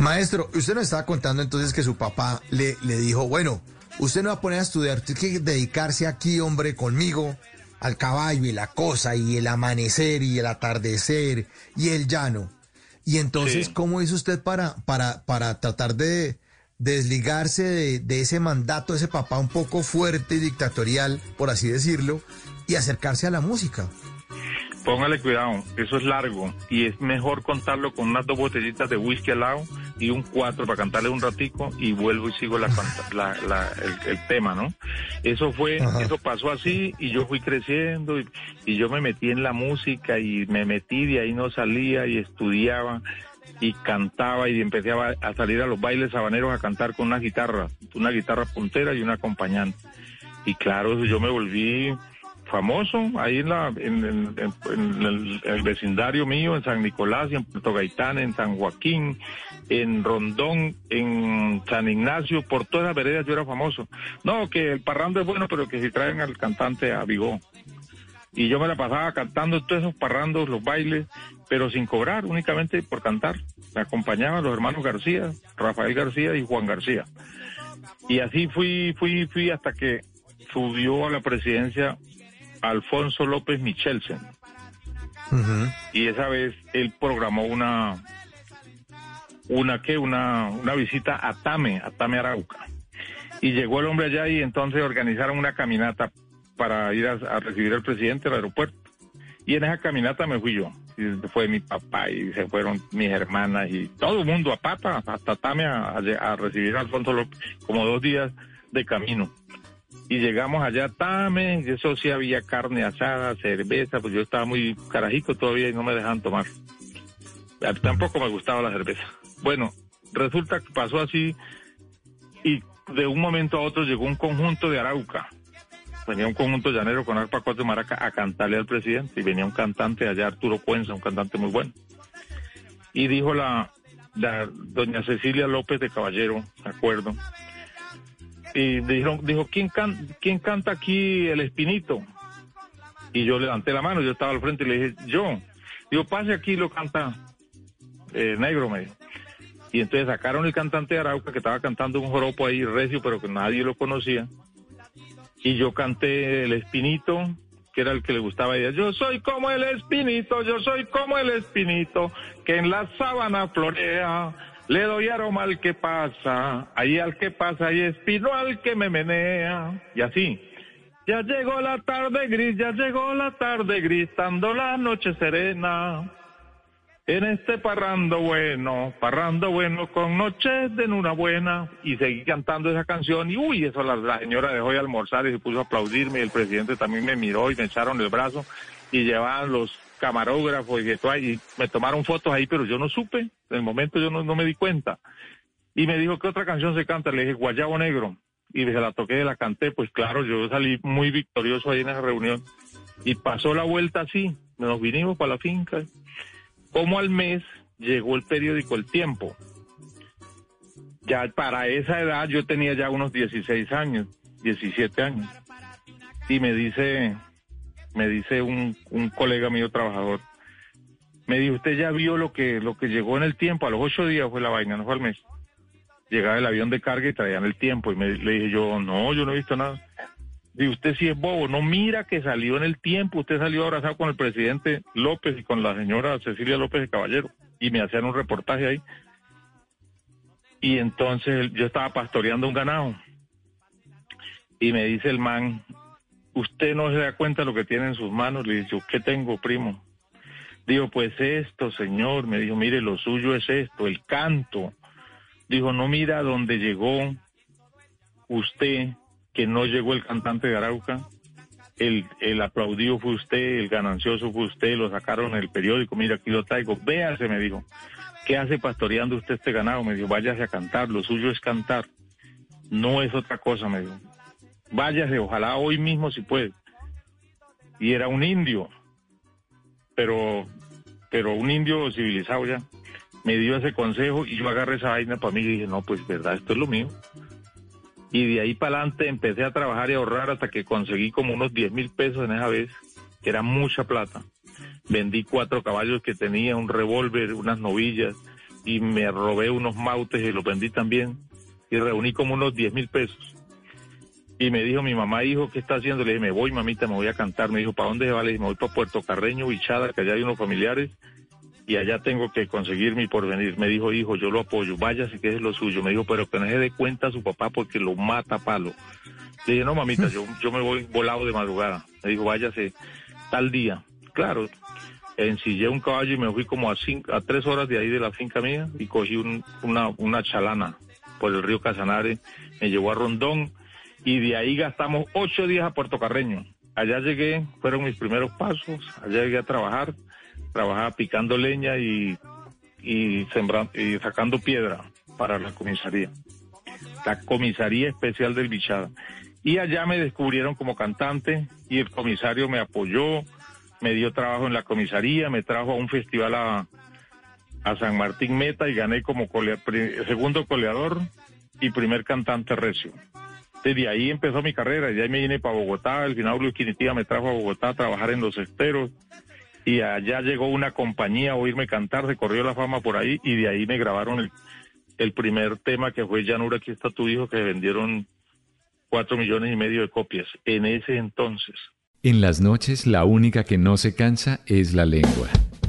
Maestro, usted nos estaba contando entonces que su papá le, le dijo, bueno, usted no va a poner a estudiar, tiene que dedicarse aquí, hombre, conmigo, al caballo y la cosa, y el amanecer y el atardecer y el llano. Y entonces, Sí. ¿cómo hizo usted para, para, para tratar de, desligarse de, de ese mandato, de ese papá un poco fuerte y dictatorial, por así decirlo, y acercarse a la música? Póngale cuidado, eso es largo y es mejor contarlo con unas dos botellitas de whisky al lado y un cuatro para cantarle un ratico y vuelvo y sigo la, la- la- el, el tema, ¿no? Eso fue, Ajá. eso pasó así y yo fui creciendo y, y yo me metí en la música y me metí de ahí no salía y estudiaba y cantaba y empecé a, a salir a los bailes habaneros a cantar con una guitarra, una guitarra puntera y un acompañante. Y claro, yo me volví famoso ahí en, la, en, el, vecindario mío, en San Nicolás, y en Puerto Gaitán, en San Joaquín, en Rondón, en San Ignacio, por todas las veredas yo era famoso. No, que el parrando es bueno, pero que si traen al cantante a Vigó. Y yo me la pasaba cantando todos esos parrandos, los bailes, pero sin cobrar, únicamente por cantar. Me acompañaban los hermanos García, Rafael García y Juan García. Y así fui, fui, fui hasta que subió a la presidencia Alfonso López Michelsen. Y esa vez él programó una, una que, una, una visita a Tame, a Tame Arauca. Y llegó el hombre allá y entonces organizaron una caminata para ir a, a recibir al presidente al aeropuerto. Y en esa caminata me fui yo. Y fue mi papá y se fueron mis hermanas y todo el mundo a pata, hasta Tame a, a- a recibir a Alfonso López, como dos días de camino. Y llegamos allá Tame, y eso sí había carne asada, cerveza, pues yo estaba muy carajito todavía y no me dejaban tomar. Tampoco me gustaba la cerveza. Bueno, resulta que pasó así y de un momento a otro llegó un conjunto de Arauca. Venía un conjunto llanero con arpa cuatro maraca a cantarle al presidente y venía un cantante allá, Arturo Cuenza, un cantante muy bueno. Y dijo la, la doña Cecilia López de Caballero, de acuerdo, y dijeron, dijo, ¿quién, can, ¿quién canta aquí el espinito? Y yo levanté la mano, yo estaba al frente y le dije, yo. Digo, pase aquí, lo canta eh, negro, me. Y entonces sacaron el cantante de Arauca que estaba cantando un joropo ahí recio, pero que nadie lo conocía. Y yo canté el espinito, que era el que le gustaba a ella. Yo soy como el espinito, yo soy como el espinito, que en la sábana florea. Le doy aroma al que pasa, ahí al que pasa y espino al que me menea. Y así. Ya llegó la tarde gris, ya llegó la tarde gris, dando la noche serena. En este parrando bueno, parrando bueno con noches de luna buena. Y seguí cantando esa canción y uy, eso la, la señora dejó de almorzar y se puso a aplaudirme y el presidente también me miró y me echaron el brazo y llevaban los camarógrafos y, ahí, me tomaron fotos ahí, pero yo no supe, en el momento yo no, no me di cuenta. Y me dijo, ¿qué otra canción se canta? Le dije, Guayabo Negro. Y se la toqué, la canté, pues claro, yo salí muy victorioso ahí en esa reunión. Y pasó la vuelta así, nos vinimos para la finca. Como al mes llegó el periódico El Tiempo. Ya para esa edad yo tenía ya unos 16 años, 17 años. Y me dice, me dice un, un colega mío trabajador, me dijo, usted ya vio lo que, lo que llegó en el tiempo, a los ocho días fue la vaina, no fue al mes. Llegaba el avión de carga y traían el tiempo. Y me, le dije yo, no, yo no he visto nada. Y usted sí es bobo, no mira que salió en el tiempo, usted salió abrazado con el presidente López y con la señora Cecilia López de Caballero y me hacían un reportaje ahí. Y entonces yo estaba pastoreando un ganado y me dice el man, usted no se da cuenta de lo que tiene en sus manos. Le dije, yo, ¿qué tengo, primo? Digo, pues esto, señor. Me dijo, mire, lo suyo es esto, el canto. Dijo, no mira dónde llegó usted, que no llegó el cantante de Arauca. El, el aplaudido fue usted, el ganancioso fue usted, lo sacaron en el periódico, mira, aquí lo traigo. Véase, me dijo. ¿Qué hace pastoreando usted este ganado? Me dijo, váyase a cantar, lo suyo es cantar. No es otra cosa, me dijo. Váyase, ojalá hoy mismo si puede. Y era un indio, pero, pero un indio civilizado ya. Me dio ese consejo y yo agarré esa vaina para mí y dije, no, pues verdad, esto es lo mío. Y de ahí para adelante empecé a trabajar y a ahorrar hasta que conseguí como unos 10 mil pesos en esa vez, que era mucha plata. Vendí cuatro caballos que tenía, un revólver, unas novillas, y me robé unos mautes y los vendí también y reuní como unos 10 mil pesos. Y me dijo mi mamá, hijo, ¿qué está haciendo? Le dije, me voy, mamita, me voy a cantar. Me dijo, ¿para dónde se va? Le dije, me voy para Puerto Carreño, Bichada, que allá hay unos familiares y allá tengo que conseguir mi porvenir. Me dijo, hijo, yo lo apoyo, vaya si que es lo suyo. Me dijo, pero que no se dé cuenta a su papá porque lo mata a palo. Le dije, no, mamita, yo, yo me voy volado de madrugada. Me dijo, váyase tal día. Claro, ensillé un caballo y me fui como a, cinco, a tres horas de ahí de la finca mía y cogí una, una chalana por el río Casanare, me llevó a Rondón y de ahí gastamos ocho días a Puerto Carreño. Allá llegué, fueron mis primeros pasos, allá llegué a trabajar, trabajaba picando leña y, y, sembrando, y sacando piedra para la comisaría, la comisaría especial del Bichada. Y allá me descubrieron como cantante y el comisario me apoyó, me dio trabajo en la comisaría, me trajo a un festival a, a San Martín Meta y gané como segundo coleador y primer cantante recio. Desde ahí empezó mi carrera, y ahí me vine para Bogotá, el final Luis me trajo a Bogotá a trabajar en los esteros y allá llegó una compañía a oírme cantar, se corrió la fama por ahí y de ahí me grabaron el, el primer tema que fue Llanura, aquí está tu hijo, que vendieron cuatro millones y medio de copias en ese entonces. En las noches la única que no se cansa es la lengua.